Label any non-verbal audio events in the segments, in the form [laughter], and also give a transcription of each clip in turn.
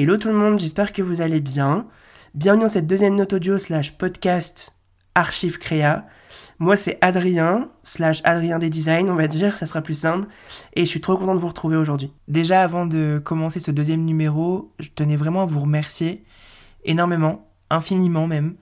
Hello tout le monde, j'espère que vous allez bien. Bienvenue dans cette deuxième note audio slash podcast archive créa. Moi c'est Adrien, slash Adrien des designs on va dire, ça sera plus simple. Et je suis trop content de vous retrouver aujourd'hui. Déjà avant de commencer ce deuxième numéro, je tenais vraiment à vous remercier énormément, infiniment même,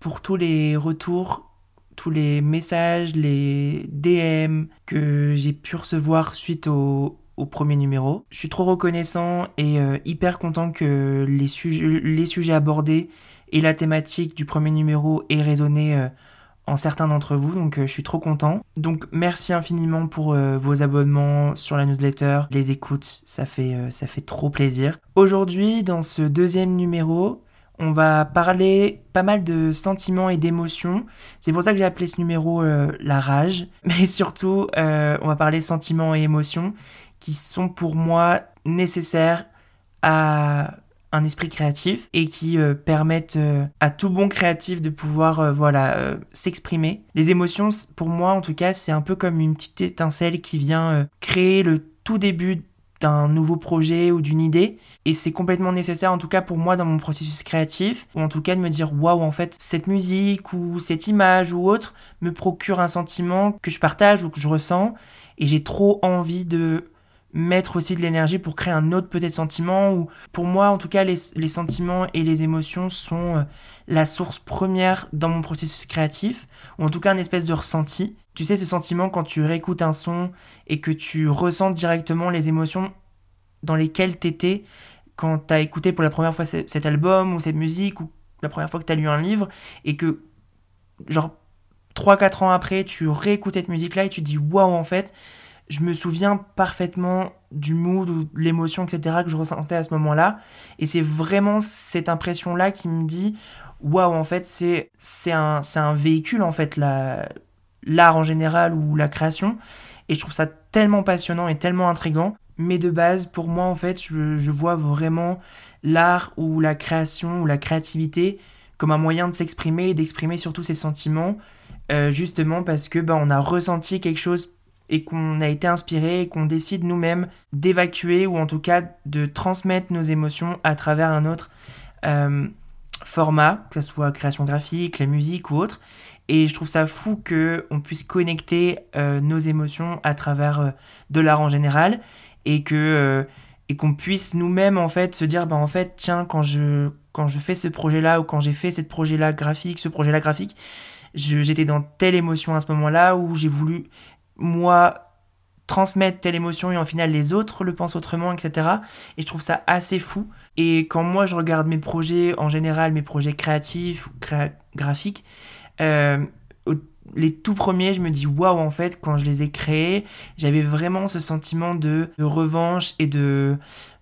pour tous les retours, tous les messages, les DM que j'ai pu recevoir suite au, au premier numéro. Je suis trop reconnaissant et euh, hyper content que les, sujets, abordés et la thématique du premier numéro aient résonné euh, en certains d'entre vous, donc euh, je suis trop content. Donc merci infiniment pour vos abonnements sur la newsletter, les écoutes, ça fait trop plaisir. Aujourd'hui, dans ce deuxième numéro, on va parler pas mal de sentiments et d'émotions. C'est pour ça que j'ai appelé ce numéro la rage. [laughs] Mais surtout, on va parler sentiments et émotions qui sont pour moi nécessaires à un esprit créatif et qui euh, permettent euh, à tout bon créatif de pouvoir euh, voilà s'exprimer. Les émotions pour moi en tout cas, c'est un peu comme une petite étincelle qui vient créer le tout début d'un nouveau projet ou d'une idée et c'est complètement nécessaire en tout cas pour moi dans mon processus créatif ou en tout cas de me dire waouh en fait cette musique ou cette image ou autre me procure un sentiment que je partage ou que je ressens et j'ai trop envie de mettre aussi de l'énergie pour créer un autre peut-être sentiment ou pour moi en tout cas les, sentiments et les émotions sont euh, la source première dans mon processus créatif ou en tout cas une espèce de ressenti. Tu sais ce sentiment quand tu réécoutes un son et que tu ressens directement les émotions dans lesquelles t'étais quand t'as écouté pour la première fois cet album ou cette musique ou la première fois que t'as lu un livre et que genre 3-4 ans après tu réécoutes cette musique là et tu te dis waouh en fait je me souviens parfaitement du mood ou de l'émotion, etc., que je ressentais à ce moment-là. Et c'est vraiment cette impression-là qui me dit waouh, en fait, c'est, un, un véhicule, en fait, la, l'art en général ou la création. Et je trouve ça tellement passionnant et tellement intrigant. Mais de base, pour moi, en fait, je, je vois vraiment l'art ou la création ou la créativité comme un moyen de s'exprimer et d'exprimer surtout ses sentiments. Euh, justement parce que bah, on a ressenti quelque chose et qu'on a été inspiré et qu'on décide nous-mêmes d'évacuer ou en tout cas de transmettre nos émotions à travers un autre euh, format, que ce soit création graphique, la musique ou autre. Et je trouve ça fou qu'on puisse connecter euh, nos émotions à travers euh, de l'art en général et que et qu'on puisse nous-mêmes en fait se dire bah en fait tiens quand je quand je fais ce projet là ou quand j'ai fait ce projet là graphique ce projet là graphique j'étais dans telle émotion à ce moment-là où j'ai voulu moi transmettre telle émotion et en final les autres le pensent autrement, etc. Et je trouve ça assez fou. Et quand moi je regarde mes projets en général, mes projets créatifs, graphiques, euh, les tout premiers, je me dis waouh en fait quand je les ai créés, j'avais vraiment ce sentiment de, revanche et de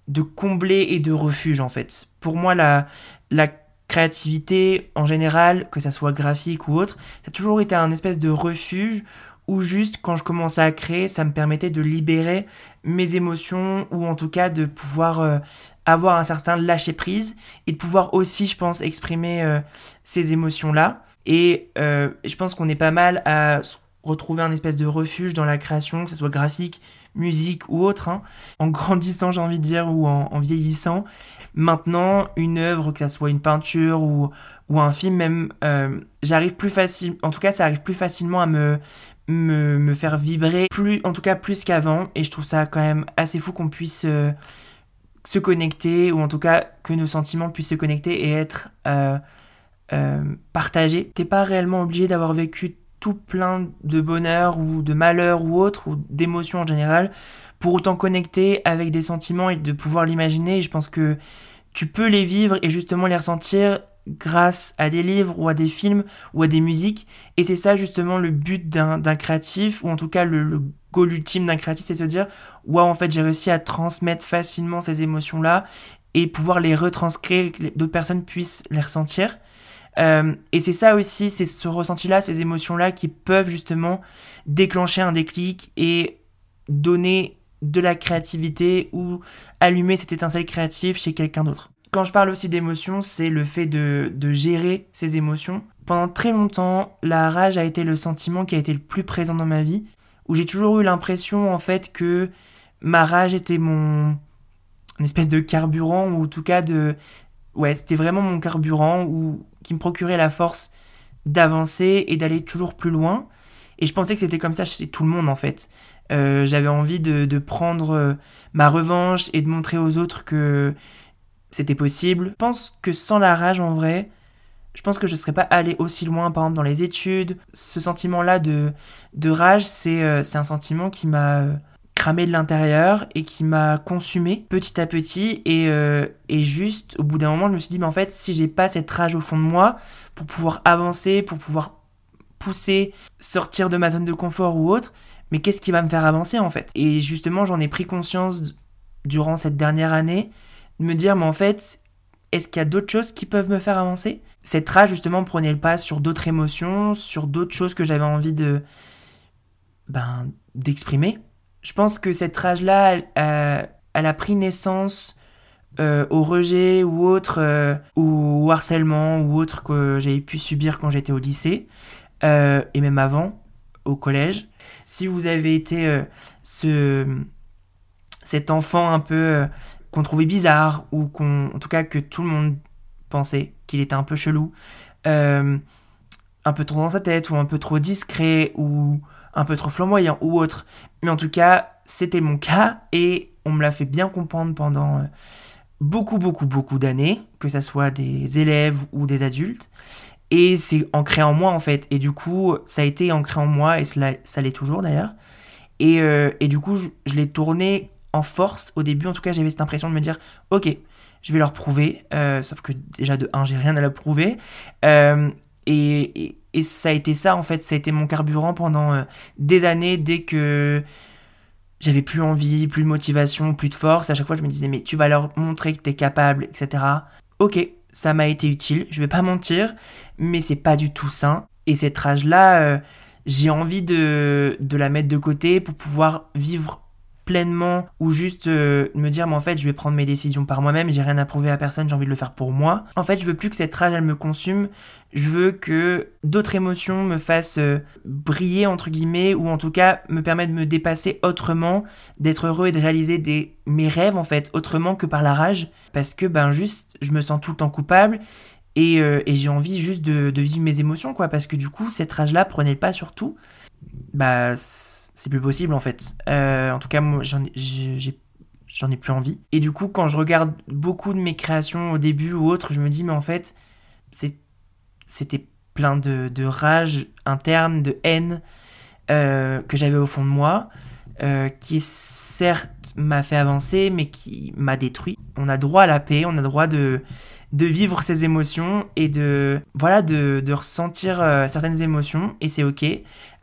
de combler et de refuge en fait. Pour moi la la créativité en général, que ça soit graphique ou autre, ça a toujours été un espèce de refuge ou juste quand je commençais à créer, ça me permettait de libérer mes émotions ou en tout cas de pouvoir euh, avoir un certain lâcher prise et de pouvoir aussi, je pense, exprimer euh, ces émotions-là. Et euh, je pense qu'on est pas mal à retrouver un espèce de refuge dans la création, que ce soit graphique, musique ou autre, hein. en grandissant, j'ai envie de dire, ou en, en, vieillissant. Maintenant, une œuvre, que ce soit une peinture ou, ou un film, même, j'arrive plus facile, en tout cas, ça arrive plus facilement à me me, faire vibrer plus, en tout cas plus qu'avant. Et je trouve ça quand même assez fou qu'on puisse euh, se connecter, ou en tout cas que nos sentiments puissent se connecter et être euh, euh, partagés. T'es pas réellement obligé d'avoir vécu tout plein de bonheur ou de malheur ou autre, ou d'émotions en général, pour autant connecter avec des sentiments et de pouvoir l'imaginer. Je pense que tu peux les vivre et justement les ressentir grâce à des livres ou à des films ou à des musiques. Et c'est ça justement le but d'un créatif, ou en tout cas le, le goal ultime d'un créatif, c'est se dire, waouh, en fait j'ai réussi à transmettre facilement ces émotions-là et pouvoir les retranscrire, que d'autres personnes puissent les ressentir. Euh, et c'est ça aussi, c'est ce ressenti-là, ces émotions-là qui peuvent justement déclencher un déclic et donner de la créativité ou allumer cette étincelle créative chez quelqu'un d'autre. Quand je parle aussi d'émotions, c'est le fait de, gérer ces émotions. Pendant très longtemps, la rage a été le sentiment qui a été le plus présent dans ma vie, où j'ai toujours eu l'impression en fait que ma rage était mon espèce de carburant ou en tout cas de ouais c'était vraiment mon carburant ou qui me procurait la force d'avancer et d'aller toujours plus loin et je pensais que c'était comme ça chez tout le monde en fait euh, j'avais envie de, de prendre euh, ma revanche et de montrer aux autres que c'était possible je pense que sans la rage en vrai je pense que je ne serais pas allé aussi loin, par exemple, dans les études. Ce sentiment-là de, de rage, c'est euh, un sentiment qui m'a cramé de l'intérieur et qui m'a consumé petit à petit. Et, euh, et juste, au bout d'un moment, je me suis dit, mais en fait, si j'ai pas cette rage au fond de moi, pour pouvoir avancer, pour pouvoir pousser, sortir de ma zone de confort ou autre, mais qu'est-ce qui va me faire avancer en fait? Et justement, j'en ai pris conscience durant cette dernière année, de me dire, mais en fait, est-ce qu'il y a d'autres choses qui peuvent me faire avancer? Cette rage, justement, prenait le pas sur d'autres émotions, sur d'autres choses que j'avais envie de. Ben, d'exprimer? Je pense que cette rage-là, elle, a pris naissance euh, au rejet ou autre, euh, ou au harcèlement ou autre que j'avais pu subir quand j'étais au lycée, euh, et même avant, au collège. Si vous avez été ce, cet enfant un peu qu'on trouvait bizarre ou qu'on, en tout cas que tout le monde pensait qu'il était un peu chelou, euh, un peu trop dans sa tête ou un peu trop discret ou un peu trop flamboyant ou autre. Mais en tout cas, c'était mon cas et on me l'a fait bien comprendre pendant euh, beaucoup, beaucoup, beaucoup d'années, que ce soit des élèves ou des adultes. Et c'est ancré en moi en fait. Et du coup, ça a été ancré en moi et cela, ça l'est toujours d'ailleurs. Et, euh, et, du coup, je, je l'ai tourné force. Au début, en tout cas, j'avais cette impression de me dire, ok, je vais leur prouver. Euh, sauf que déjà de 1, j'ai rien à leur prouver. Euh, et, et, ça a été ça, en fait, ça a été mon carburant pendant euh, des années, dès que j'avais plus envie, plus de motivation, plus de force. À chaque fois, je me disais, mais tu vas leur montrer que tu es capable, etc. Ok, ça m'a été utile, je vais pas mentir, mais c'est pas du tout sain. Et cette rage-là, j'ai envie de, de la mettre de côté pour pouvoir vivre pleinement ou juste euh, me dire mais en fait je vais prendre mes décisions par moi-même, j'ai rien à prouver à personne, j'ai envie de le faire pour moi. En fait, je veux plus que cette rage elle me consume, je veux que d'autres émotions me fassent euh, briller entre guillemets ou en tout cas me permettent de me dépasser autrement, d'être heureux et de réaliser mes rêves en fait autrement que par la rage parce que ben juste je me sens tout le temps coupable et, euh, et j'ai envie juste de, de, vivre mes émotions quoi parce que du coup cette rage là prenait le pas sur tout. Bah c'est plus possible en fait. Euh, en tout cas, moi, j'en ai, ai plus envie. Et du coup, quand je regarde beaucoup de mes créations au début ou autre, je me dis, mais en fait, c'était plein de, de, rage interne, de haine euh, que j'avais au fond de moi, euh, qui certes m'a fait avancer, mais qui m'a détruit. On a droit à la paix, on a droit de, de vivre ses émotions et de voilà de, de ressentir certaines émotions et c'est ok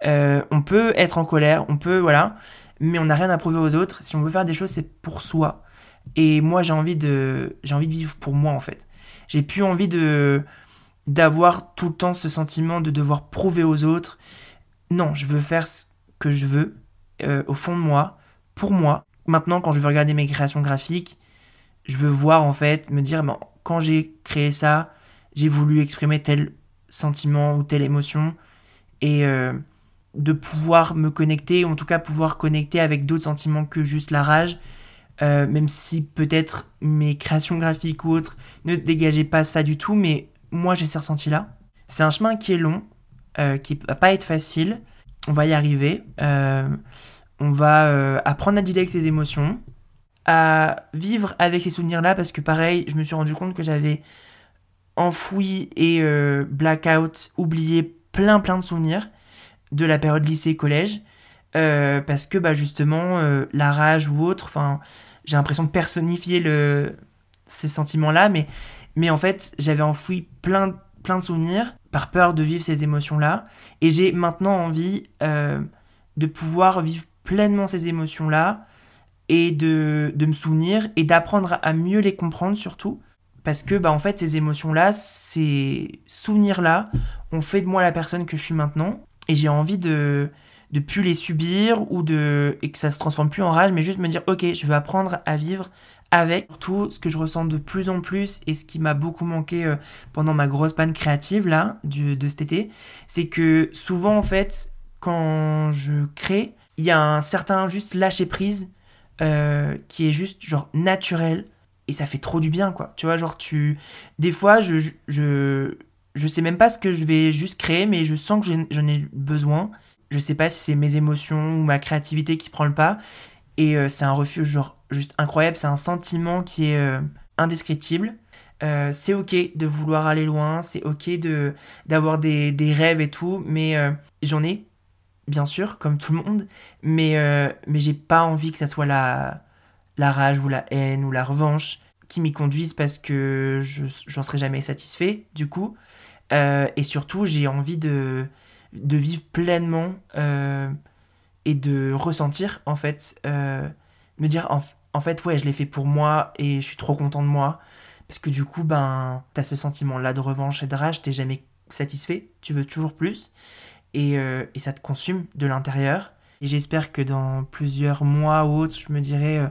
euh, on peut être en colère, on peut, voilà, mais on n'a rien à prouver aux autres. Si on veut faire des choses, c'est pour soi. Et moi, j'ai envie de, j'ai envie de vivre pour moi, en fait. J'ai plus envie de, d'avoir tout le temps ce sentiment de devoir prouver aux autres. Non, je veux faire ce que je veux, euh, au fond de moi, pour moi. Maintenant, quand je veux regarder mes créations graphiques, je veux voir, en fait, me dire, quand j'ai créé ça, j'ai voulu exprimer tel sentiment ou telle émotion. Et, euh, de pouvoir me connecter, ou en tout cas pouvoir connecter avec d'autres sentiments que juste la rage, euh, même si peut-être mes créations graphiques ou autres ne dégageaient pas ça du tout, mais moi j'ai ces ressentis-là. C'est un chemin qui est long, euh, qui va pas être facile, on va y arriver, euh, on va apprendre à dealer avec ses émotions, à vivre avec ces souvenirs-là, parce que pareil, je me suis rendu compte que j'avais enfoui et blackout, oublié plein plein de souvenirs de la période lycée-collège, euh, parce que bah, justement, euh, la rage ou autre, j'ai l'impression de personnifier le, ce sentiment-là, mais, mais en fait, j'avais enfoui plein, plein de souvenirs par peur de vivre ces émotions-là, et j'ai maintenant envie euh, de pouvoir vivre pleinement ces émotions-là, et de, de, me souvenir, et d'apprendre à mieux les comprendre surtout, parce que bah, en fait, ces émotions-là, ces souvenirs-là, ont fait de moi la personne que je suis maintenant, et j'ai envie de de plus les subir ou de et que ça se transforme plus en rage mais juste me dire ok je veux apprendre à vivre avec. Tout ce que je ressens de plus en plus et ce qui m'a beaucoup manqué euh, pendant ma grosse panne créative là du, de cet été c'est que souvent en fait quand je crée il y a un certain juste lâcher prise euh, qui est juste genre naturel et ça fait trop du bien quoi. Tu vois, genre tu. Des fois, je, je, je sais même pas ce que je vais juste créer, mais je sens que j'en ai besoin. Je sais pas si c'est mes émotions ou ma créativité qui prend le pas. Et euh, c'est un refuge genre juste incroyable. C'est un sentiment qui est euh, indescriptible. C'est ok de vouloir aller loin, c'est ok de d'avoir des, des, rêves et tout, mais j'en ai, bien sûr, comme tout le monde, mais, mais j'ai pas envie que ça soit la, la rage ou la haine ou la revanche qui m'y conduisent parce que j'en serai jamais satisfait, du coup. et surtout, j'ai envie de, de vivre pleinement et de ressentir, en fait, euh, me dire, en, fait, ouais, je l'ai fait pour moi et je suis trop content de moi. Parce que du coup, ben, t'as ce sentiment-là de revanche et de rage, t'es jamais satisfait, tu veux toujours plus. Et, euh, et ça te consume de l'intérieur. Et j'espère que dans plusieurs mois ou autres, je me dirai, euh,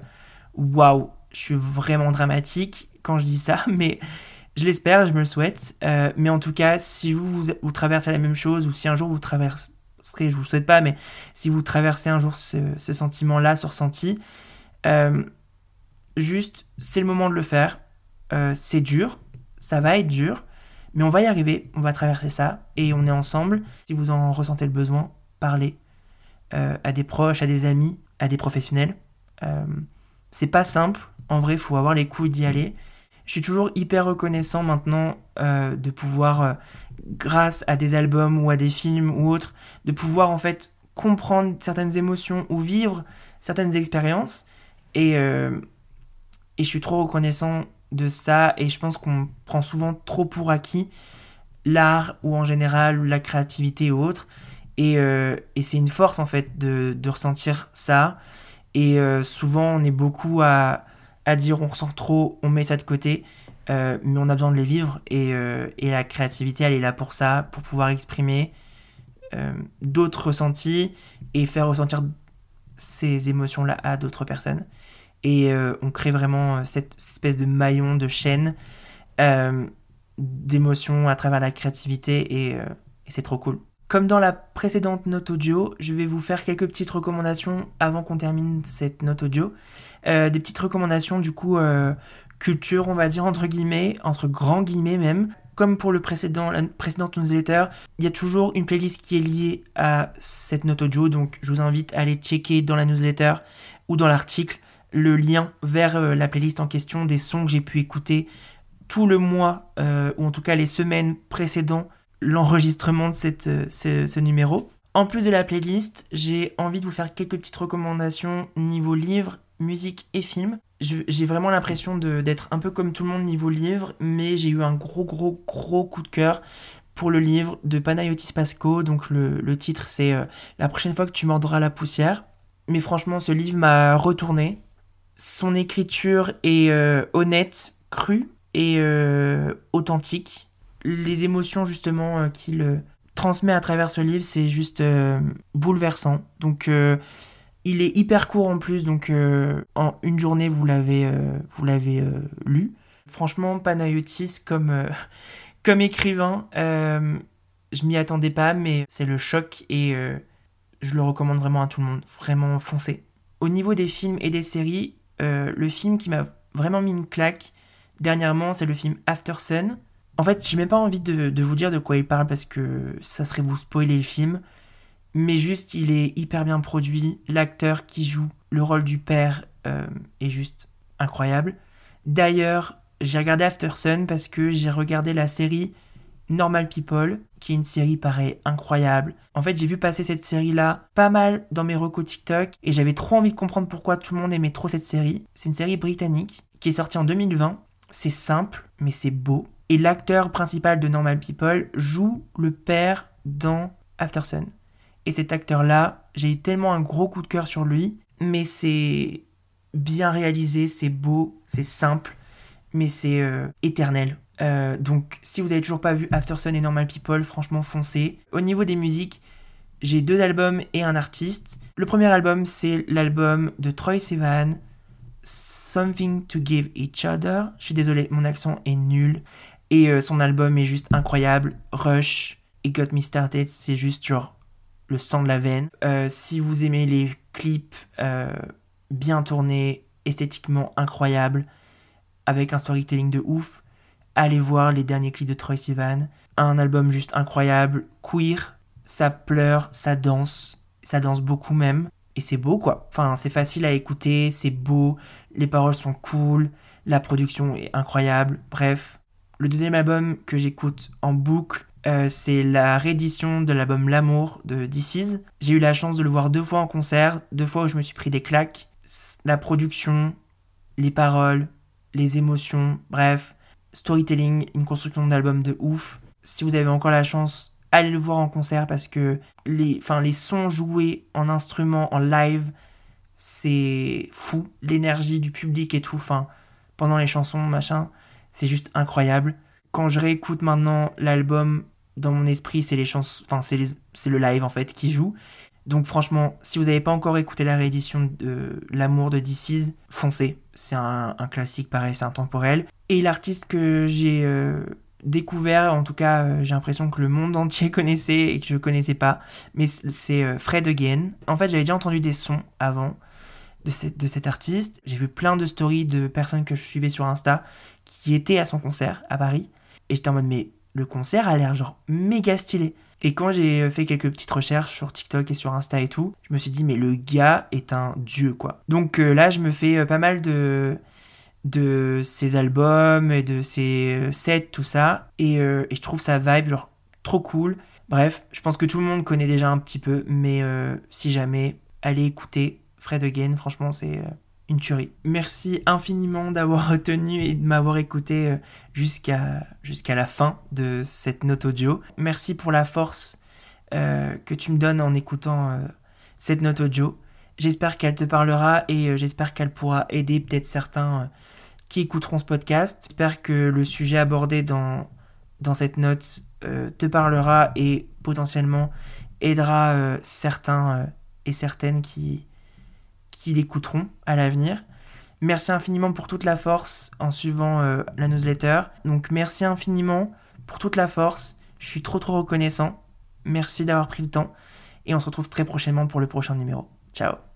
waouh, je suis vraiment dramatique quand je dis ça, [laughs] mais je l'espère, je me le souhaite. mais en tout cas, si vous, vous, traversez la même chose ou si un jour vous traversez je vous souhaite pas, mais si vous traversez un jour ce, sentiment-là, ce ressenti, euh, juste, c'est le moment de le faire. Euh, c'est dur, ça va être dur, mais on va y arriver, on va traverser ça, et on est ensemble. Si vous en ressentez le besoin, parlez euh, à des proches, à des amis, à des professionnels. c'est pas simple, en vrai, il faut avoir les couilles d'y aller. Je suis toujours hyper reconnaissant maintenant de pouvoir grâce à des albums ou à des films ou autres, de pouvoir en fait comprendre certaines émotions ou vivre certaines expériences. Et, euh, et je suis trop reconnaissant de ça et je pense qu'on prend souvent trop pour acquis l'art ou en général la créativité ou autre. Et, euh, et c'est une force en fait de, de ressentir ça. Et euh, souvent on est beaucoup à, à dire on ressent trop, on met ça de côté. Euh, mais on a besoin de les vivre et, et, la créativité, elle est là pour ça, pour pouvoir exprimer d'autres ressentis et faire ressentir ces émotions-là à d'autres personnes. Et on crée vraiment cette espèce de maillon, de chaîne d'émotions à travers la créativité et, et c'est trop cool. Comme dans la précédente note audio, je vais vous faire quelques petites recommandations avant qu'on termine cette note audio. des petites recommandations du coup culture, on va dire, entre guillemets, entre grands guillemets même. Comme pour le précédent, la précédente newsletter, il y a toujours une playlist qui est liée à cette note audio, donc je vous invite à aller checker dans la newsletter ou dans l'article le lien vers euh, la playlist en question des sons que j'ai pu écouter tout le mois, euh, ou en tout cas les semaines précédant l'enregistrement de cette, euh, ce, numéro. En plus de la playlist, j'ai envie de vous faire quelques petites recommandations niveau livre, musique et film j'ai vraiment l'impression d'être un peu comme tout le monde niveau livre, mais j'ai eu un gros, gros, gros coup de cœur pour le livre de Panayotis Pasco. Donc le, titre, c'est La prochaine fois que tu mordras la poussière. Mais franchement, ce livre m'a retourné. Son écriture est euh, honnête, crue et euh, authentique. Les émotions, justement, qu'il transmet à travers ce livre, c'est juste bouleversant. Donc il est hyper court en plus, donc euh, en une journée vous l'avez euh, vous l'avez euh, lu. Franchement, Panayotis comme [laughs] comme écrivain, je m'y attendais pas, mais c'est le choc et je le recommande vraiment à tout le monde. Vraiment foncé. Au niveau des films et des séries, le film qui m'a vraiment mis une claque dernièrement, c'est le film After Sun. En fait, j'ai même pas envie de, de, vous dire de quoi il parle parce que ça serait vous spoiler le film mais juste il est hyper bien produit. L'acteur qui joue le rôle du père euh, est juste incroyable. D'ailleurs, j'ai regardé After Sun parce que j'ai regardé la série Normal People, qui est une série pareil incroyable. En fait, j'ai vu passer cette série-là pas mal dans mes recos TikTok et j'avais trop envie de comprendre pourquoi tout le monde aimait trop cette série. C'est une série britannique qui est sortie en 2020. C'est simple, mais c'est beau. Et l'acteur principal de Normal People joue le père dans After Sun. Et cet acteur-là, j'ai eu tellement un gros coup de cœur sur lui, mais c'est bien réalisé, c'est beau, c'est simple, mais c'est euh, éternel. Euh, donc si vous avez toujours pas vu After Sun et Normal People, franchement foncez. Au niveau des musiques, j'ai deux albums et un artiste. Le premier album, c'est l'album de Troy Sivan, Something to Give Each Other. Je suis désolé, mon accent est nul. Et euh, son album est juste incroyable. Rush et Got Me Started, c'est juste genre le sang de la veine. Euh, si vous aimez les clips, bien tourné, esthétiquement incroyable, avec un storytelling de ouf. Allez voir les derniers clips de Troy Sivan. Un album juste incroyable, queer, ça pleure, ça danse, ça danse beaucoup même. Et c'est beau quoi. Enfin, c'est facile à écouter, c'est beau, les paroles sont cool, la production est incroyable. Bref, le deuxième album que j'écoute en boucle, euh, c'est la réédition de l'album L'amour de DC's. J'ai eu la chance de le voir deux fois en concert, deux fois où je me suis pris des claques. La production, les paroles, les émotions, bref, storytelling, une construction d'album de ouf. Si vous avez encore la chance, allez le voir en concert parce que les, enfin, les sons joués en instrument, en live, c'est fou. L'énergie du public et tout, enfin, pendant les chansons, machin, c'est juste incroyable. Quand je réécoute maintenant l'album, dans mon esprit, c'est les chansons, enfin, c'est le live en fait qui joue. Donc franchement, si vous n'avez pas encore écouté la réédition de L'amour de DC's, foncez. C'est un, classique pareil, c'est intemporel. Et l'artiste que j'ai euh, découvert, en tout cas euh, j'ai l'impression que le monde entier [laughs] connaissait et que je ne connaissais pas, mais c'est euh, Fred Again. En fait j'avais déjà entendu des sons avant de, de cet artiste. J'ai vu plein de stories de personnes que je suivais sur Insta qui étaient à son concert à Paris. Et j'étais en mode mais le concert a l'air genre méga stylé. Et quand j'ai fait quelques petites recherches sur TikTok et sur Insta et tout, je me suis dit mais le gars est un dieu quoi. Donc euh, là je me fais euh, pas mal de de ses albums et de ses euh, sets tout ça et, et, je trouve sa vibe genre trop cool. Bref, je pense que tout le monde connaît déjà un petit peu mais si jamais allez écouter Fred Again, franchement c'est Merci infiniment d'avoir [laughs] retenu et de m'avoir écouté euh, jusqu'à jusqu'à la fin de cette note audio. Merci pour la force euh, que tu me donnes en écoutant euh, cette note audio. J'espère qu'elle te parlera et j'espère qu'elle pourra aider peut-être certains qui écouteront ce podcast. J'espère que le sujet abordé dans, dans cette note te parlera et potentiellement aidera certains et certaines qui, qui l'écouteront à l'avenir. Merci infiniment pour toute la force en suivant euh, la newsletter. Donc merci infiniment pour toute la force. Je suis trop trop reconnaissant. Merci d'avoir pris le temps. Et on se retrouve très prochainement pour le prochain numéro. Ciao